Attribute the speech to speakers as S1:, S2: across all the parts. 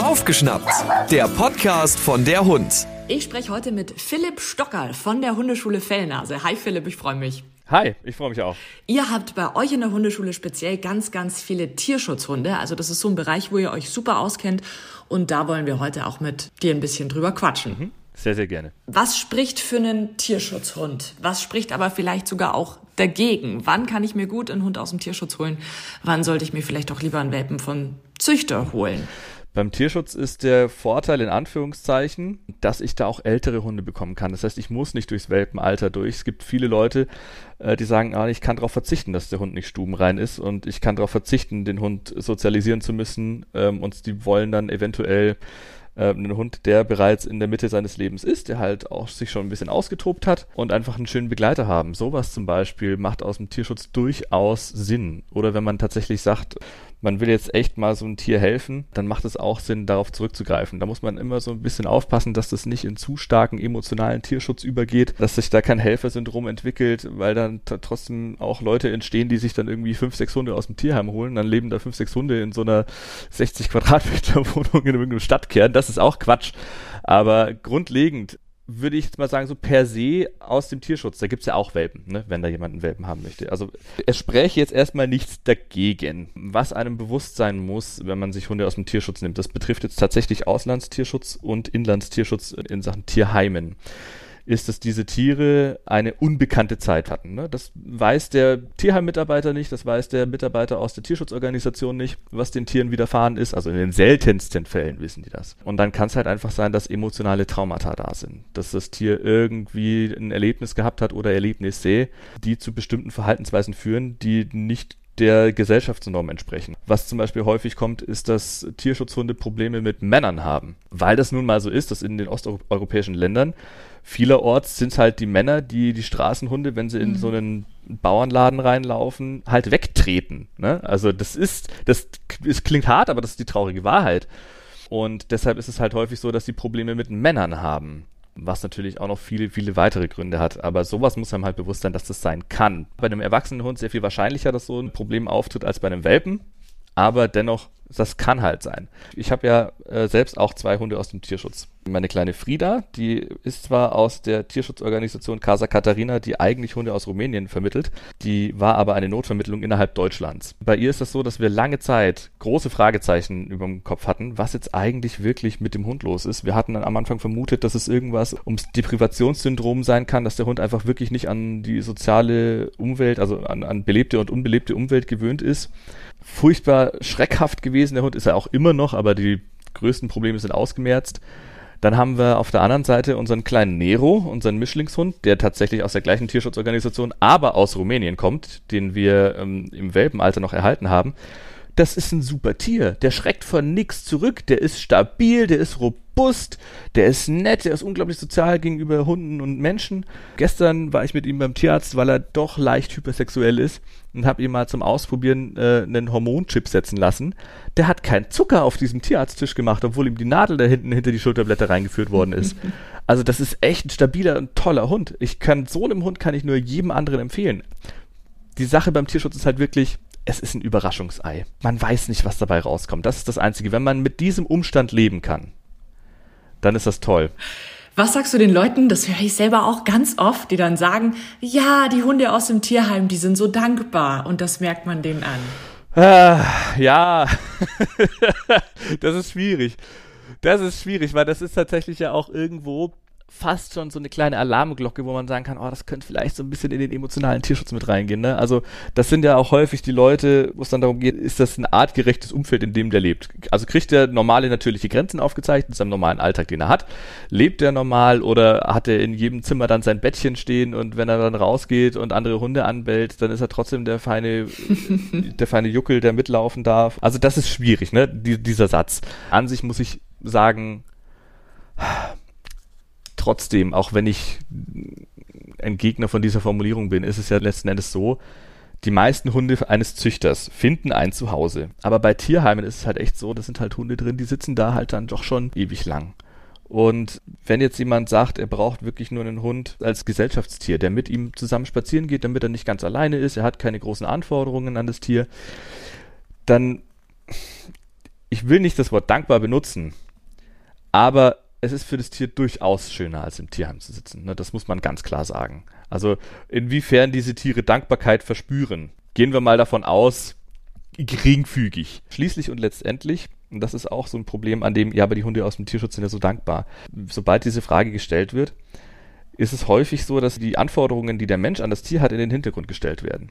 S1: Aufgeschnappt, der Podcast von der Hund.
S2: Ich spreche heute mit Philipp Stockerl von der Hundeschule Fellnase. Hi Philipp, ich freue mich.
S3: Hi, ich freue mich auch.
S2: Ihr habt bei euch in der Hundeschule speziell ganz, ganz viele Tierschutzhunde. Also das ist so ein Bereich, wo ihr euch super auskennt. Und da wollen wir heute auch mit dir ein bisschen drüber quatschen. Mhm.
S3: Sehr, sehr gerne.
S2: Was spricht für einen Tierschutzhund? Was spricht aber vielleicht sogar auch dagegen? Wann kann ich mir gut einen Hund aus dem Tierschutz holen? Wann sollte ich mir vielleicht auch lieber einen Welpen von Züchter holen?
S3: Beim Tierschutz ist der Vorteil in Anführungszeichen, dass ich da auch ältere Hunde bekommen kann. Das heißt, ich muss nicht durchs Welpenalter durch. Es gibt viele Leute, äh, die sagen, ah, ich kann darauf verzichten, dass der Hund nicht stubenrein ist und ich kann darauf verzichten, den Hund sozialisieren zu müssen ähm, und die wollen dann eventuell äh, einen Hund, der bereits in der Mitte seines Lebens ist, der halt auch sich schon ein bisschen ausgetobt hat und einfach einen schönen Begleiter haben. Sowas zum Beispiel macht aus dem Tierschutz durchaus Sinn. Oder wenn man tatsächlich sagt, man will jetzt echt mal so ein Tier helfen, dann macht es auch Sinn, darauf zurückzugreifen. Da muss man immer so ein bisschen aufpassen, dass das nicht in zu starken emotionalen Tierschutz übergeht, dass sich da kein Helfersyndrom entwickelt, weil dann trotzdem auch Leute entstehen, die sich dann irgendwie fünf, sechs Hunde aus dem Tierheim holen, dann leben da fünf, sechs Hunde in so einer 60 Quadratmeter Wohnung in irgendeinem Stadtkern. Das ist auch Quatsch. Aber grundlegend würde ich jetzt mal sagen, so per se aus dem Tierschutz. Da gibt es ja auch Welpen, ne, wenn da jemand einen Welpen haben möchte. Also es spräche jetzt erstmal nichts dagegen. Was einem bewusst sein muss, wenn man sich Hunde aus dem Tierschutz nimmt, das betrifft jetzt tatsächlich Auslandstierschutz und Inlandstierschutz in Sachen Tierheimen ist, dass diese Tiere eine unbekannte Zeit hatten. Ne? Das weiß der Tierheim-Mitarbeiter nicht, das weiß der Mitarbeiter aus der Tierschutzorganisation nicht, was den Tieren widerfahren ist. Also in den seltensten Fällen wissen die das. Und dann kann es halt einfach sein, dass emotionale Traumata da sind. Dass das Tier irgendwie ein Erlebnis gehabt hat oder Erlebnisse, die zu bestimmten Verhaltensweisen führen, die nicht der Gesellschaftsnorm entsprechen. Was zum Beispiel häufig kommt, ist, dass Tierschutzhunde Probleme mit Männern haben. Weil das nun mal so ist, dass in den osteuropäischen Ländern vielerorts sind halt die Männer, die die Straßenhunde, wenn sie in mhm. so einen Bauernladen reinlaufen, halt wegtreten. Ne? Also das ist, das, es klingt hart, aber das ist die traurige Wahrheit. Und deshalb ist es halt häufig so, dass sie Probleme mit Männern haben. Was natürlich auch noch viele, viele weitere Gründe hat. Aber sowas muss einem halt bewusst sein, dass das sein kann. Bei einem erwachsenen Hund sehr viel wahrscheinlicher, dass so ein Problem auftritt, als bei einem Welpen. Aber dennoch das kann halt sein. Ich habe ja äh, selbst auch zwei Hunde aus dem Tierschutz. Meine kleine Frieda, die ist zwar aus der Tierschutzorganisation Casa Catarina, die eigentlich Hunde aus Rumänien vermittelt, die war aber eine Notvermittlung innerhalb Deutschlands. Bei ihr ist das so, dass wir lange Zeit große Fragezeichen über dem Kopf hatten, was jetzt eigentlich wirklich mit dem Hund los ist. Wir hatten am Anfang vermutet, dass es irgendwas ums Deprivationssyndrom sein kann, dass der Hund einfach wirklich nicht an die soziale Umwelt, also an, an belebte und unbelebte Umwelt gewöhnt ist furchtbar schreckhaft gewesen. Der Hund ist er auch immer noch, aber die größten Probleme sind ausgemerzt. Dann haben wir auf der anderen Seite unseren kleinen Nero, unseren Mischlingshund, der tatsächlich aus der gleichen Tierschutzorganisation, aber aus Rumänien kommt, den wir ähm, im Welpenalter noch erhalten haben. Das ist ein super Tier. Der schreckt von nichts zurück. Der ist stabil, der ist robust, der ist nett, der ist unglaublich sozial gegenüber Hunden und Menschen. Gestern war ich mit ihm beim Tierarzt, weil er doch leicht hypersexuell ist und habe ihm mal zum Ausprobieren äh, einen Hormonchip setzen lassen. Der hat keinen Zucker auf diesem Tierarzttisch gemacht, obwohl ihm die Nadel da hinten hinter die Schulterblätter reingeführt worden ist. Also das ist echt ein stabiler und toller Hund. Ich kann so einem Hund kann ich nur jedem anderen empfehlen. Die Sache beim Tierschutz ist halt wirklich, es ist ein Überraschungsei. Man weiß nicht, was dabei rauskommt. Das ist das Einzige. Wenn man mit diesem Umstand leben kann, dann ist das toll.
S2: Was sagst du den Leuten, das höre ich selber auch ganz oft, die dann sagen, ja, die Hunde aus dem Tierheim, die sind so dankbar und das merkt man denen an.
S3: Äh, ja, das ist schwierig. Das ist schwierig, weil das ist tatsächlich ja auch irgendwo fast schon so eine kleine Alarmglocke, wo man sagen kann, oh, das könnte vielleicht so ein bisschen in den emotionalen Tierschutz mit reingehen. Ne? Also das sind ja auch häufig die Leute, wo es dann darum geht, ist das ein artgerechtes Umfeld, in dem der lebt? Also kriegt der normale natürliche Grenzen aufgezeigt in seinem normalen Alltag, den er hat? Lebt der normal oder hat er in jedem Zimmer dann sein Bettchen stehen und wenn er dann rausgeht und andere Hunde anbellt, dann ist er trotzdem der feine, der feine Juckel, der mitlaufen darf. Also das ist schwierig, ne? Die, dieser Satz. An sich muss ich sagen, trotzdem, auch wenn ich ein Gegner von dieser Formulierung bin, ist es ja letzten Endes so, die meisten Hunde eines Züchters finden ein Zuhause. Aber bei Tierheimen ist es halt echt so, das sind halt Hunde drin, die sitzen da halt dann doch schon ewig lang. Und wenn jetzt jemand sagt, er braucht wirklich nur einen Hund als Gesellschaftstier, der mit ihm zusammen spazieren geht, damit er nicht ganz alleine ist, er hat keine großen Anforderungen an das Tier, dann ich will nicht das Wort dankbar benutzen, aber es ist für das Tier durchaus schöner, als im Tierheim zu sitzen. Ne? Das muss man ganz klar sagen. Also inwiefern diese Tiere Dankbarkeit verspüren, gehen wir mal davon aus, geringfügig. Schließlich und letztendlich, und das ist auch so ein Problem, an dem, ja, aber die Hunde aus dem Tierschutz sind ja so dankbar. Sobald diese Frage gestellt wird, ist es häufig so, dass die Anforderungen, die der Mensch an das Tier hat, in den Hintergrund gestellt werden.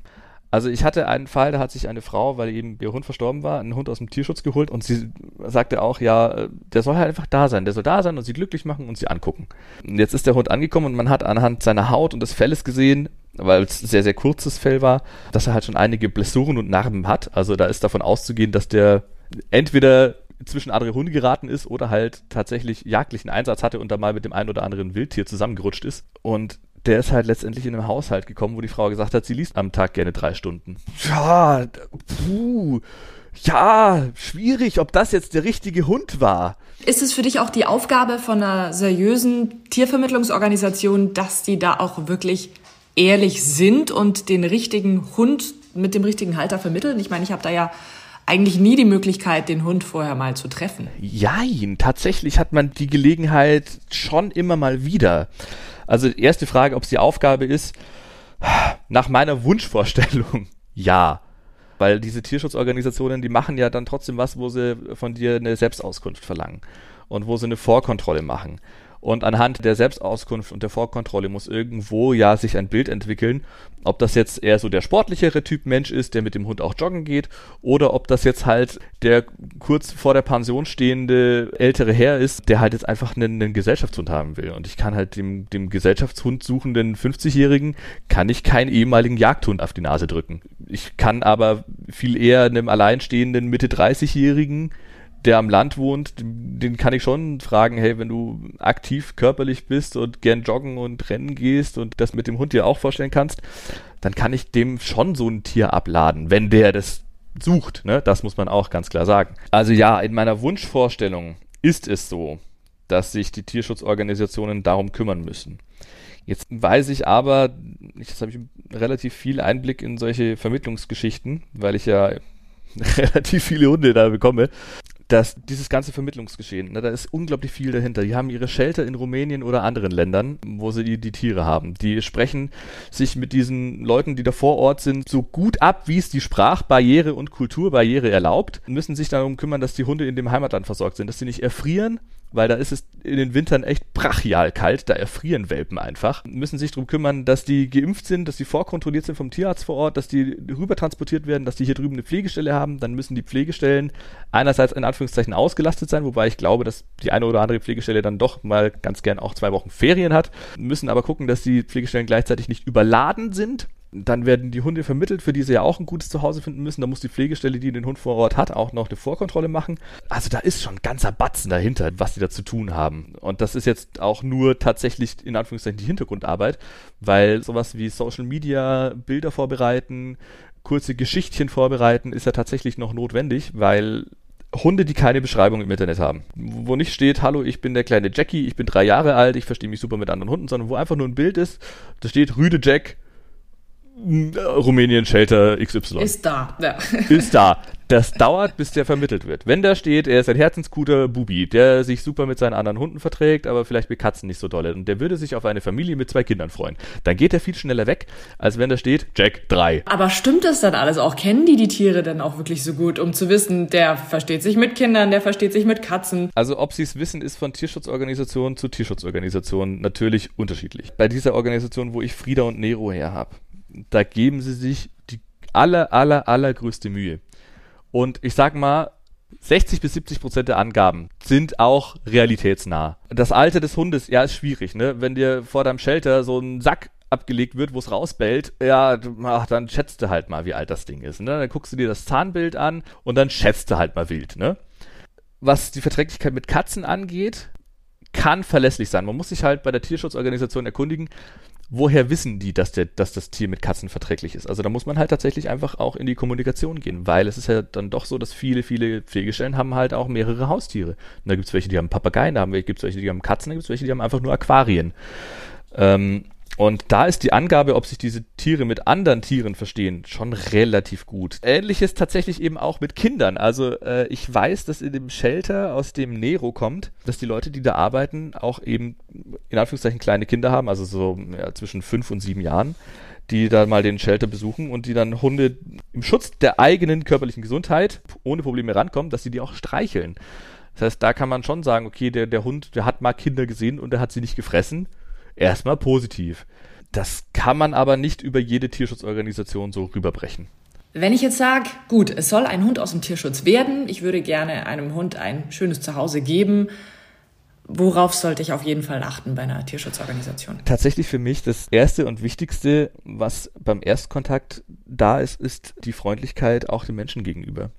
S3: Also ich hatte einen Fall, da hat sich eine Frau, weil eben ihr Hund verstorben war, einen Hund aus dem Tierschutz geholt und sie sagte auch, ja, der soll halt einfach da sein, der soll da sein und sie glücklich machen und sie angucken. Und jetzt ist der Hund angekommen und man hat anhand seiner Haut und des Felles gesehen, weil es sehr, sehr kurzes Fell war, dass er halt schon einige Blessuren und Narben hat. Also da ist davon auszugehen, dass der entweder zwischen andere Hunde geraten ist oder halt tatsächlich jagdlichen Einsatz hatte und da mal mit dem einen oder anderen Wildtier zusammengerutscht ist. Und der ist halt letztendlich in einem Haushalt gekommen, wo die Frau gesagt hat, sie liest am Tag gerne drei Stunden. Ja, puh, ja, schwierig, ob das jetzt der richtige Hund war.
S2: Ist es für dich auch die Aufgabe von einer seriösen Tiervermittlungsorganisation, dass die da auch wirklich ehrlich sind und den richtigen Hund mit dem richtigen Halter vermitteln? Ich meine, ich habe da ja eigentlich nie die Möglichkeit, den Hund vorher mal zu treffen.
S3: Jein, tatsächlich hat man die Gelegenheit schon immer mal wieder. Also erste Frage, ob es die Aufgabe ist, nach meiner Wunschvorstellung, ja. Weil diese Tierschutzorganisationen, die machen ja dann trotzdem was, wo sie von dir eine Selbstauskunft verlangen und wo sie eine Vorkontrolle machen. Und anhand der Selbstauskunft und der Vorkontrolle muss irgendwo ja sich ein Bild entwickeln, ob das jetzt eher so der sportlichere Typ Mensch ist, der mit dem Hund auch joggen geht, oder ob das jetzt halt der kurz vor der Pension stehende ältere Herr ist, der halt jetzt einfach einen, einen Gesellschaftshund haben will. Und ich kann halt dem, dem Gesellschaftshund suchenden 50-Jährigen, kann ich keinen ehemaligen Jagdhund auf die Nase drücken. Ich kann aber viel eher einem alleinstehenden Mitte 30-Jährigen der am Land wohnt, den kann ich schon fragen, hey, wenn du aktiv körperlich bist und gern joggen und rennen gehst und das mit dem Hund dir auch vorstellen kannst, dann kann ich dem schon so ein Tier abladen, wenn der das sucht, ne? Das muss man auch ganz klar sagen. Also ja, in meiner Wunschvorstellung ist es so, dass sich die Tierschutzorganisationen darum kümmern müssen. Jetzt weiß ich aber, jetzt habe ich relativ viel Einblick in solche Vermittlungsgeschichten, weil ich ja relativ viele Hunde da bekomme dass dieses ganze Vermittlungsgeschehen, ne, da ist unglaublich viel dahinter. Die haben ihre Shelter in Rumänien oder anderen Ländern, wo sie die, die Tiere haben. Die sprechen sich mit diesen Leuten, die da vor Ort sind, so gut ab, wie es die Sprachbarriere und Kulturbarriere erlaubt, müssen sich darum kümmern, dass die Hunde in dem Heimatland versorgt sind, dass sie nicht erfrieren, weil da ist es in den Wintern echt brachial kalt, da erfrieren Welpen einfach. Müssen sich darum kümmern, dass die geimpft sind, dass die vorkontrolliert sind vom Tierarzt vor Ort, dass die rüber transportiert werden, dass die hier drüben eine Pflegestelle haben. Dann müssen die Pflegestellen einerseits in Anführungszeichen ausgelastet sein, wobei ich glaube, dass die eine oder andere Pflegestelle dann doch mal ganz gern auch zwei Wochen Ferien hat. Müssen aber gucken, dass die Pflegestellen gleichzeitig nicht überladen sind dann werden die Hunde vermittelt, für die sie ja auch ein gutes Zuhause finden müssen. Da muss die Pflegestelle, die den Hund vor Ort hat, auch noch eine Vorkontrolle machen. Also da ist schon ein ganzer Batzen dahinter, was die da zu tun haben. Und das ist jetzt auch nur tatsächlich in Anführungszeichen die Hintergrundarbeit, weil sowas wie Social Media, Bilder vorbereiten, kurze Geschichtchen vorbereiten, ist ja tatsächlich noch notwendig, weil Hunde, die keine Beschreibung im Internet haben. Wo nicht steht, hallo, ich bin der kleine Jackie, ich bin drei Jahre alt, ich verstehe mich super mit anderen Hunden, sondern wo einfach nur ein Bild ist, da steht Rüde Jack, Rumänien Shelter XY.
S2: Ist da. Ja.
S3: Ist da. Das dauert, bis der vermittelt wird. Wenn da steht, er ist ein herzensguter Bubi, der sich super mit seinen anderen Hunden verträgt, aber vielleicht mit Katzen nicht so dolle und der würde sich auf eine Familie mit zwei Kindern freuen, dann geht er viel schneller weg, als wenn da steht, Jack 3.
S2: Aber stimmt das dann alles auch? Kennen die die Tiere dann auch wirklich so gut, um zu wissen, der versteht sich mit Kindern, der versteht sich mit Katzen?
S3: Also ob sie es wissen, ist von Tierschutzorganisation zu Tierschutzorganisation natürlich unterschiedlich. Bei dieser Organisation, wo ich Frieda und Nero her habe, da geben sie sich die aller, aller, allergrößte Mühe. Und ich sag mal, 60 bis 70 Prozent der Angaben sind auch realitätsnah. Das Alter des Hundes, ja, ist schwierig, ne? Wenn dir vor deinem Shelter so ein Sack abgelegt wird, wo es rausbellt, ja, ach, dann schätzt du halt mal, wie alt das Ding ist. Ne? Dann guckst du dir das Zahnbild an und dann schätzt du halt mal wild. Ne? Was die Verträglichkeit mit Katzen angeht, kann verlässlich sein. Man muss sich halt bei der Tierschutzorganisation erkundigen, woher wissen die, dass, der, dass das Tier mit Katzen verträglich ist? Also da muss man halt tatsächlich einfach auch in die Kommunikation gehen, weil es ist ja dann doch so, dass viele, viele Pflegestellen haben halt auch mehrere Haustiere. Und da gibt es welche, die haben Papageien, da gibt es welche, die haben Katzen, da gibt es welche, die haben einfach nur Aquarien. Ähm, Und da ist die Angabe, ob sich diese Tiere mit anderen Tieren verstehen, schon relativ gut. Ähnliches tatsächlich eben auch mit Kindern. Also äh, ich weiß, dass in dem Shelter, aus dem Nero kommt, dass die Leute, die da arbeiten, auch eben in Anführungszeichen kleine Kinder haben, also so ja, zwischen fünf und sieben Jahren, die da mal den Shelter besuchen und die dann Hunde im Schutz der eigenen körperlichen Gesundheit ohne Probleme rankommen, dass sie die auch streicheln. Das heißt, da kann man schon sagen, okay, der, der Hund, der hat mal Kinder gesehen und der hat sie nicht gefressen erstmal positiv. Das kann man aber nicht über jede Tierschutzorganisation so rüberbrechen.
S2: Wenn ich jetzt sage, gut, es soll ein Hund aus dem Tierschutz werden, ich würde gerne einem Hund ein schönes Zuhause geben, worauf sollte ich auf jeden Fall achten bei einer Tierschutzorganisation?
S3: Tatsächlich für mich das Erste und Wichtigste, was beim Erstkontakt da ist, ist die Freundlichkeit auch dem Menschen gegenüber.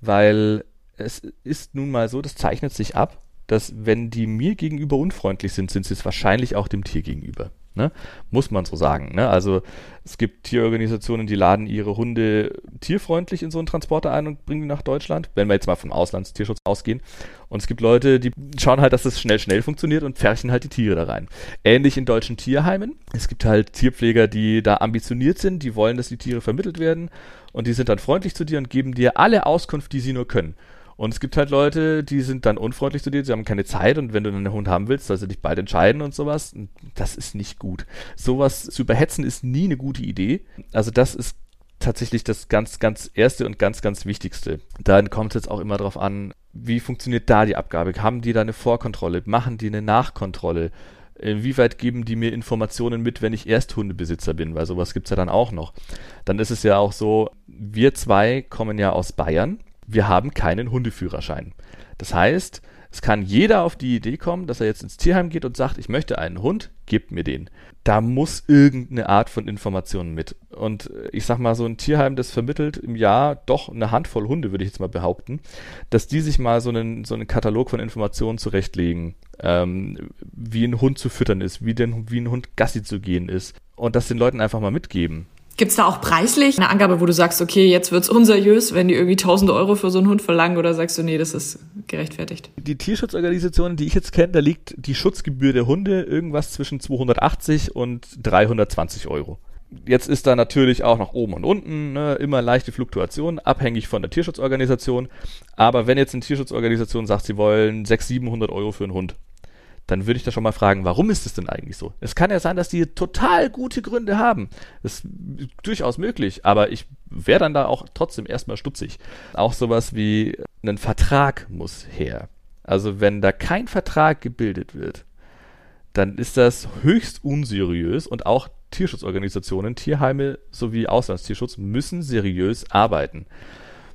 S3: Weil es ist nun mal so, das zeichnet sich ab, dass wenn die mir gegenüber unfreundlich sind, sind sie es wahrscheinlich auch dem Tier gegenüber. Ne? Muss man so sagen. Ne? Also es gibt Tierorganisationen, die laden ihre Hunde tierfreundlich in so einen Transporter ein und bringen die nach Deutschland, wenn wir jetzt mal vom Auslandstierschutz ausgehen. Und es gibt Leute, die schauen halt, dass das schnell, schnell funktioniert und pferchen halt die Tiere da rein. Ähnlich in deutschen Tierheimen. Es gibt halt Tierpfleger, die da ambitioniert sind, die wollen, dass die Tiere vermittelt werden und die sind dann freundlich zu dir und geben dir alle Auskunft, die sie nur können. Und es gibt halt Leute, die sind dann unfreundlich zu dir, sie haben keine Zeit und wenn du einen Hund haben willst, sollst du dich bald entscheiden und sowas. Das ist nicht gut. Sowas zu überhetzen ist nie eine gute Idee. Also das ist tatsächlich das ganz, ganz erste und ganz, ganz wichtigste. Dann kommt es jetzt auch immer darauf an, wie funktioniert da die Abgabe? Haben die da eine Vorkontrolle? Machen die eine Nachkontrolle? Inwieweit geben die mir Informationen mit, wenn ich Ersthundebesitzer bin? Weil sowas gibt's ja dann auch noch. Dann ist es ja auch so, wir zwei kommen ja aus Bayern wir haben keinen Hundeführerschein. Das heißt, es kann jeder auf die Idee kommen, dass er jetzt ins Tierheim geht und sagt, ich möchte einen Hund, gebt mir den. Da muss irgendeine Art von Informationen mit. Und äh, ich sag mal, so ein Tierheim, das vermittelt im Jahr doch eine Handvoll Hunde, würde ich jetzt mal behaupten, dass die sich mal so einen, so einen Katalog von Informationen zurechtlegen, ähm, wie ein Hund zu füttern ist, wie, den, wie ein Hund Gassi zu gehen ist und das den Leuten einfach mal mitgeben.
S2: Gibt es da auch preislich eine Angabe, wo du sagst, okay, jetzt wird's unseriös, wenn die irgendwie 1000 Euro für so einen Hund verlangen oder sagst du, nee, das ist gerechtfertigt?
S3: Die Tierschutzorganisationen, die ich jetzt kenne, da liegt die Schutzgebühr der Hunde irgendwas zwischen 280 und 320 Euro. Jetzt ist da natürlich auch nach oben und unten ne, immer leichte Fluktuation, abhängig von der Tierschutzorganisation. Aber wenn jetzt eine Tierschutzorganisation sagt, sie wollen 600, 700 Euro für einen Hund, dann würde ich da schon mal fragen, warum ist es denn eigentlich so? Es kann ja sein, dass die total gute Gründe haben. Das ist durchaus möglich, aber ich wäre dann da auch trotzdem erstmal stutzig. Auch sowas wie ein Vertrag muss her. Also wenn da kein Vertrag gebildet wird, dann ist das höchst unseriös und auch Tierschutzorganisationen, Tierheime sowie Auslandstierschutz müssen seriös arbeiten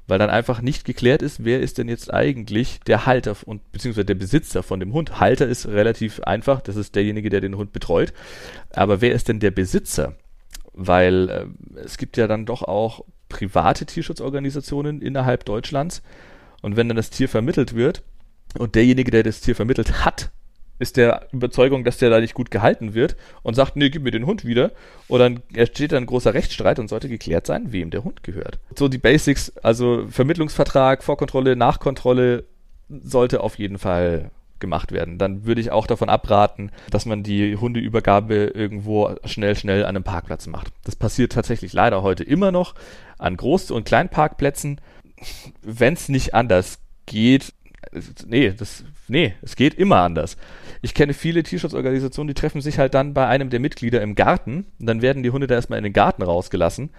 S3: weil dann einfach nicht geklärt ist, wer ist denn jetzt eigentlich der Halter und beziehungsweise der Besitzer von dem Hund. Halter ist relativ einfach, das ist derjenige, der den Hund betreut. Aber wer ist denn der Besitzer? Weil äh, es gibt ja dann doch auch private Tierschutzorganisationen innerhalb Deutschlands. Und wenn dann das Tier vermittelt wird und derjenige, der das Tier vermittelt hat, ist der Überzeugung, dass der da nicht gut gehalten wird und sagt, nee, gib mir den Hund wieder. Oder dann entsteht dann ein großer Rechtsstreit und sollte geklärt sein, wem der Hund gehört. So die Basics, also Vermittlungsvertrag, Vorkontrolle, Nachkontrolle sollte auf jeden Fall gemacht werden. Dann würde ich auch davon abraten, dass man die Hundeübergabe irgendwo schnell, schnell an einem Parkplatz macht. Das passiert tatsächlich leider heute immer noch an Groß- und Kleinparkplätzen. Wenn es nicht anders geht, nee, das, nee, es geht immer anders. Ich kenne viele Tierschutzorganisationen, die treffen sich halt dann bei einem der Mitglieder im Garten und dann werden die Hunde da erstmal in den Garten rausgelassen.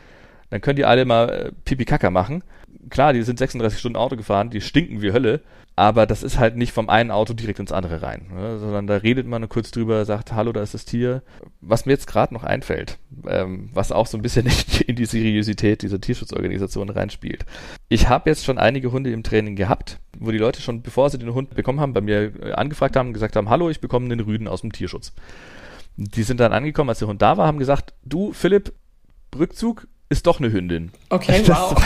S3: Dann können die alle mal äh, Pipi-Kaka machen. Klar, die sind 36 Stunden Auto gefahren, die stinken wie Hölle, aber das ist halt nicht vom einen Auto direkt ins andere rein, ne? sondern da redet man kurz drüber, sagt, hallo, da ist das Tier. Was mir jetzt gerade noch einfällt, ähm, was auch so ein bisschen in die Seriosität dieser Tierschutzorganisation reinspielt. Ich habe jetzt schon einige Hunde im Training gehabt, wo die Leute schon, bevor sie den Hund bekommen haben, bei mir äh, angefragt haben, gesagt haben, hallo, ich bekomme einen Rüden aus dem Tierschutz. Die sind dann angekommen, als der Hund da war, haben gesagt, du, Philipp, Rückzug ist doch eine Hündin.
S2: Okay, wow.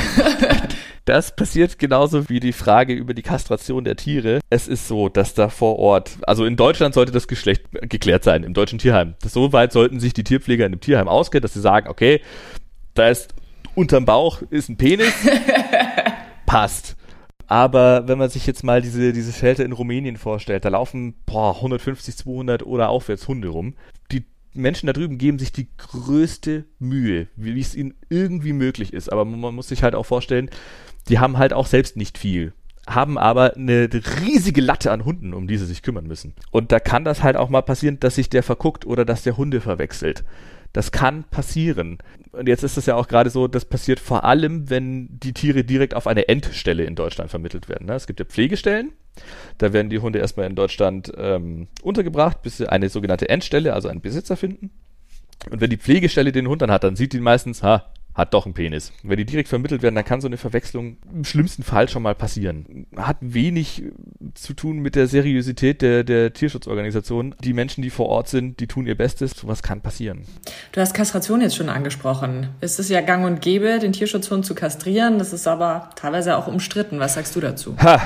S3: Das passiert genauso wie die Frage über die Kastration der Tiere. Es ist so, dass da vor Ort, also in Deutschland sollte das Geschlecht geklärt sein, im deutschen Tierheim. so weit sollten sich die Tierpfleger in dem Tierheim auskennen, dass sie sagen, okay, da ist unterm Bauch ist ein Penis, passt. Aber wenn man sich jetzt mal diese, diese Shelter in Rumänien vorstellt, da laufen boah, 150, 200 oder aufwärts Hunde rum. Die Menschen da drüben geben sich die größte Mühe, wie es ihnen irgendwie möglich ist. Aber man muss sich halt auch vorstellen, die haben halt auch selbst nicht viel haben aber eine riesige Latte an Hunden, um die sie sich kümmern müssen. Und da kann das halt auch mal passieren, dass sich der verguckt oder dass der Hunde verwechselt. Das kann passieren. Und jetzt ist es ja auch gerade so, das passiert vor allem, wenn die Tiere direkt auf eine Endstelle in Deutschland vermittelt werden. Ne? Es gibt ja Pflegestellen, da werden die Hunde erstmal in Deutschland ähm, untergebracht, bis sie eine sogenannte Endstelle, also einen Besitzer finden. Und wenn die Pflegestelle den Hund dann hat, dann sieht die meistens, ha, hat doch einen Penis. Wenn die direkt vermittelt werden, dann kann so eine Verwechslung im schlimmsten Fall schon mal passieren. Hat wenig zu tun mit der Seriosität der, der Tierschutzorganisation. Die Menschen, die vor Ort sind, die tun ihr Bestes. Sowas kann passieren.
S2: Du hast Kastration jetzt schon angesprochen. Es ist ja gang und gäbe, den Tierschutzhund zu kastrieren. Das ist aber teilweise auch umstritten. Was sagst du dazu? Ha.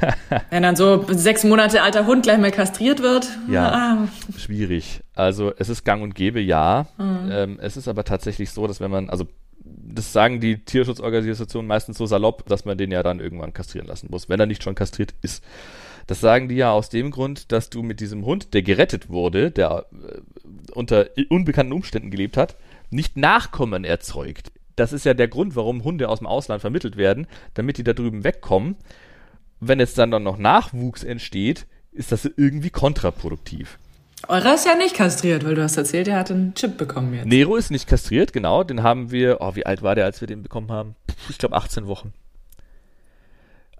S2: Wenn dann so sechs Monate alter Hund gleich mal kastriert wird.
S3: Ja, ah. schwierig. Also es ist gang und gäbe, ja. Mhm. Ähm, es ist aber tatsächlich so, dass wenn man, also das sagen die Tierschutzorganisationen meistens so salopp, dass man den ja dann irgendwann kastrieren lassen muss, wenn er nicht schon kastriert ist. Das sagen die ja aus dem Grund, dass du mit diesem Hund, der gerettet wurde, der äh, unter unbekannten Umständen gelebt hat, nicht Nachkommen erzeugt. Das ist ja der Grund, warum Hunde aus dem Ausland vermittelt werden, damit die da drüben wegkommen. Wenn jetzt dann noch Nachwuchs entsteht, ist das irgendwie kontraproduktiv.
S2: Eurer ist ja nicht kastriert, weil du hast erzählt, er hat einen Chip bekommen jetzt.
S3: Nero ist nicht kastriert, genau. Den haben wir, oh, wie alt war der, als wir den bekommen haben? Ich glaube 18 Wochen.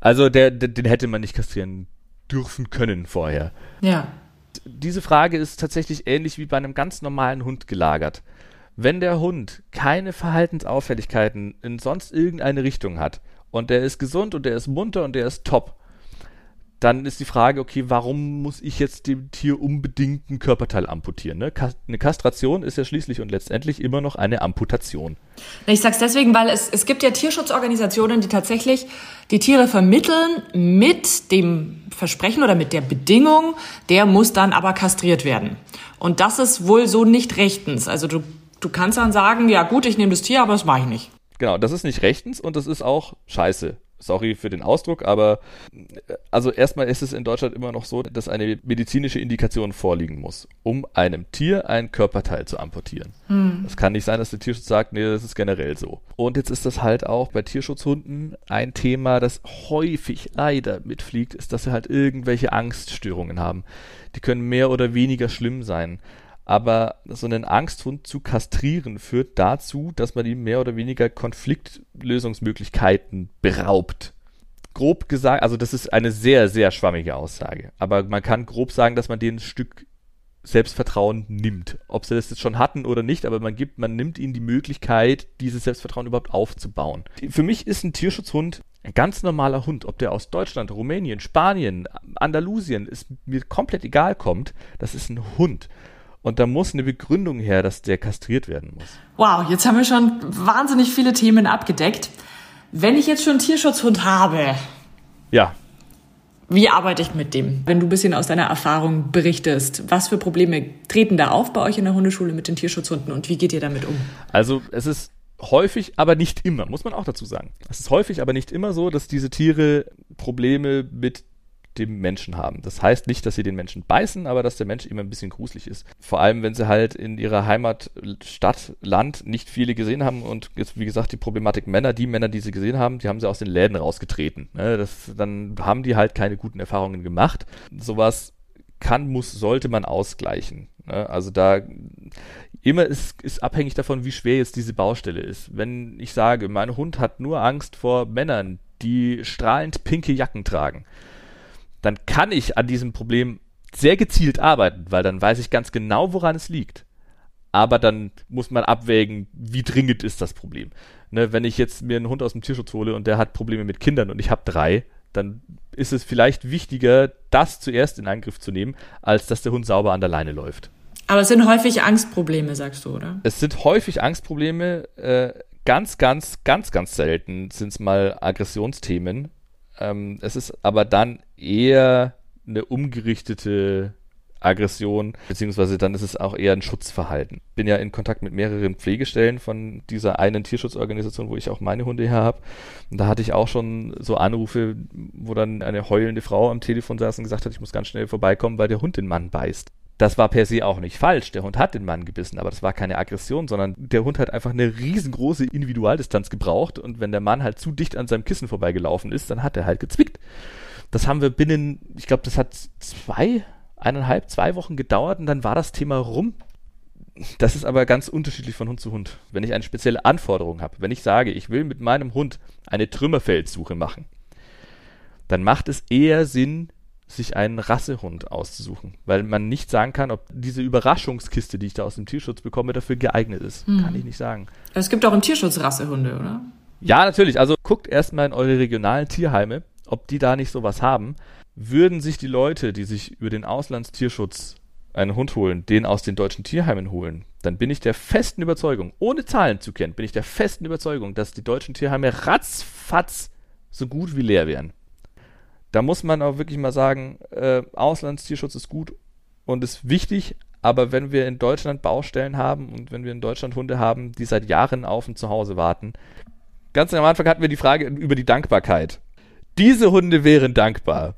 S3: Also der, der, den hätte man nicht kastrieren dürfen können vorher.
S2: Ja.
S3: Diese Frage ist tatsächlich ähnlich wie bei einem ganz normalen Hund gelagert. Wenn der Hund keine Verhaltensauffälligkeiten in sonst irgendeine Richtung hat und der ist gesund und der ist munter und der ist top, dann ist die Frage, okay, warum muss ich jetzt dem Tier unbedingt ein Körperteil amputieren? Ne? Eine Kastration ist ja schließlich und letztendlich immer noch eine Amputation.
S2: Ich sag's deswegen, weil es, es gibt ja Tierschutzorganisationen, die tatsächlich die Tiere vermitteln mit dem Versprechen oder mit der Bedingung, der muss dann aber kastriert werden. Und das ist wohl so nicht rechtens. Also du, du kannst dann sagen, ja gut, ich nehme das Tier, aber das mache ich nicht.
S3: Genau, das ist nicht rechtens und das ist auch scheiße sorry für den Ausdruck, aber also erstmal ist es in Deutschland immer noch so, dass eine medizinische Indikation vorliegen muss, um einem Tier ein Körperteil zu amputieren. Hm. Es kann nicht sein, dass der Tierschutz sagt, nee, das ist generell so. Und jetzt ist das halt auch bei Tierschutzhunden ein Thema, das häufig leider mitfliegt, ist, dass sie halt irgendwelche Angststörungen haben. Die können mehr oder weniger schlimm sein aber so einen Angsthund zu kastrieren führt dazu, dass man ihm mehr oder weniger Konfliktlösungsmöglichkeiten beraubt. Grob gesagt, also das ist eine sehr, sehr schwammige Aussage, aber man kann grob sagen, dass man den ein Stück Selbstvertrauen nimmt. Ob sie das jetzt schon hatten oder nicht, aber man gibt, man nimmt ihnen die Möglichkeit, dieses Selbstvertrauen überhaupt aufzubauen. Für mich ist ein Tierschutzhund ein ganz normaler Hund, ob der aus Deutschland, Rumänien, Spanien, Andalusien, ist mir komplett egal kommt, das ist ein Hund. Und da muss eine Begründung her, dass der kastriert werden muss.
S2: Wow, jetzt haben wir schon wahnsinnig viele Themen abgedeckt. Wenn ich jetzt schon einen Tierschutzhund habe.
S3: Ja.
S2: Wie arbeite ich mit dem? Wenn du ein bisschen aus deiner Erfahrung berichtest, was für Probleme treten da auf bei euch in der Hundeschule mit den Tierschutzhunden und wie geht ihr damit um?
S3: Also, es ist häufig, aber nicht immer, muss man auch dazu sagen. Es ist häufig, aber nicht immer so, dass diese Tiere Probleme mit dem Menschen haben. Das heißt nicht, dass sie den Menschen beißen, aber dass der Mensch immer ein bisschen gruselig ist. Vor allem, wenn sie halt in ihrer Heimat, Stadt, Land nicht viele gesehen haben und jetzt, wie gesagt, die Problematik Männer, die Männer, die sie gesehen haben, die haben sie aus den Läden rausgetreten. Ne? Das, dann haben die halt keine guten Erfahrungen gemacht. Sowas kann, muss, sollte man ausgleichen. Ne? Also da immer ist, ist abhängig davon, wie schwer jetzt diese Baustelle ist. Wenn ich sage, mein Hund hat nur Angst vor Männern, die strahlend pinke Jacken tragen, dann kann ich an diesem Problem sehr gezielt arbeiten, weil dann weiß ich ganz genau, woran es liegt. Aber dann muss man abwägen, wie dringend ist das Problem. Ne, wenn ich jetzt mir einen Hund aus dem Tierschutz hole und der hat Probleme mit Kindern und ich habe drei, dann ist es vielleicht wichtiger, das zuerst in Angriff zu nehmen, als dass der Hund sauber an der Leine läuft.
S2: Aber es sind häufig Angstprobleme, sagst du, oder?
S3: Es sind häufig Angstprobleme. Äh, ganz, ganz, ganz, ganz selten sind es mal Aggressionsthemen. Ähm, es ist aber dann eher eine umgerichtete Aggression, beziehungsweise dann ist es auch eher ein Schutzverhalten. Bin ja in Kontakt mit mehreren Pflegestellen von dieser einen Tierschutzorganisation, wo ich auch meine Hunde her habe. Und da hatte ich auch schon so Anrufe, wo dann eine heulende Frau am Telefon saß und gesagt hat, ich muss ganz schnell vorbeikommen, weil der Hund den Mann beißt. Das war per se auch nicht falsch. Der Hund hat den Mann gebissen, aber das war keine Aggression, sondern der Hund hat einfach eine riesengroße Individualdistanz gebraucht und wenn der Mann halt zu dicht an seinem Kissen vorbeigelaufen ist, dann hat er halt gezwickt. Das haben wir binnen, ich glaube, das hat zwei, eineinhalb, zwei Wochen gedauert und dann war das Thema rum. Das ist aber ganz unterschiedlich von Hund zu Hund. Wenn ich eine spezielle Anforderung habe, wenn ich sage, ich will mit meinem Hund eine Trümmerfeldsuche machen, dann macht es eher Sinn, sich einen Rassehund auszusuchen, weil man nicht sagen kann, ob diese Überraschungskiste, die ich da aus dem Tierschutz bekomme, dafür geeignet ist. Hm. Kann ich nicht sagen.
S2: Es gibt auch im Tierschutz Rassehunde, oder?
S3: Ja, natürlich. Also guckt erstmal in eure regionalen Tierheime, ob die da nicht sowas haben. Würden sich die Leute, die sich über den Auslandstierschutz einen Hund holen, den aus den deutschen Tierheimen holen, dann bin ich der festen Überzeugung, ohne Zahlen zu kennen, bin ich der festen Überzeugung, dass die deutschen Tierheime ratzfatz so gut wie leer wären da muss man auch wirklich mal sagen, äh, Auslandstierschutz ist gut und ist wichtig, aber wenn wir in Deutschland Baustellen haben und wenn wir in Deutschland Hunde haben, die seit Jahren auf ein Zuhause warten, ganz am Anfang hatten wir die Frage über die Dankbarkeit. Diese Hunde wären dankbar.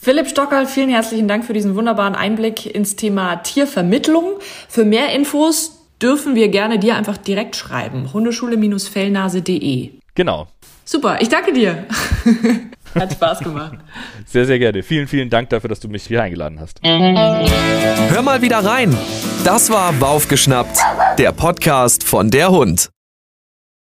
S2: Philipp Stockerl, vielen herzlichen Dank für diesen wunderbaren Einblick ins Thema Tiervermittlung. Für mehr Infos dürfen wir gerne dir einfach direkt schreiben. Hundeschule-fellnase.de.
S3: Genau.
S2: Super, ich danke dir. Hat Spaß gemacht.
S3: Sehr, sehr gerne. Vielen, vielen Dank dafür, dass du mich hier eingeladen hast.
S1: Hör mal wieder rein. Das war Baufgeschnappt, der Podcast von der Hund.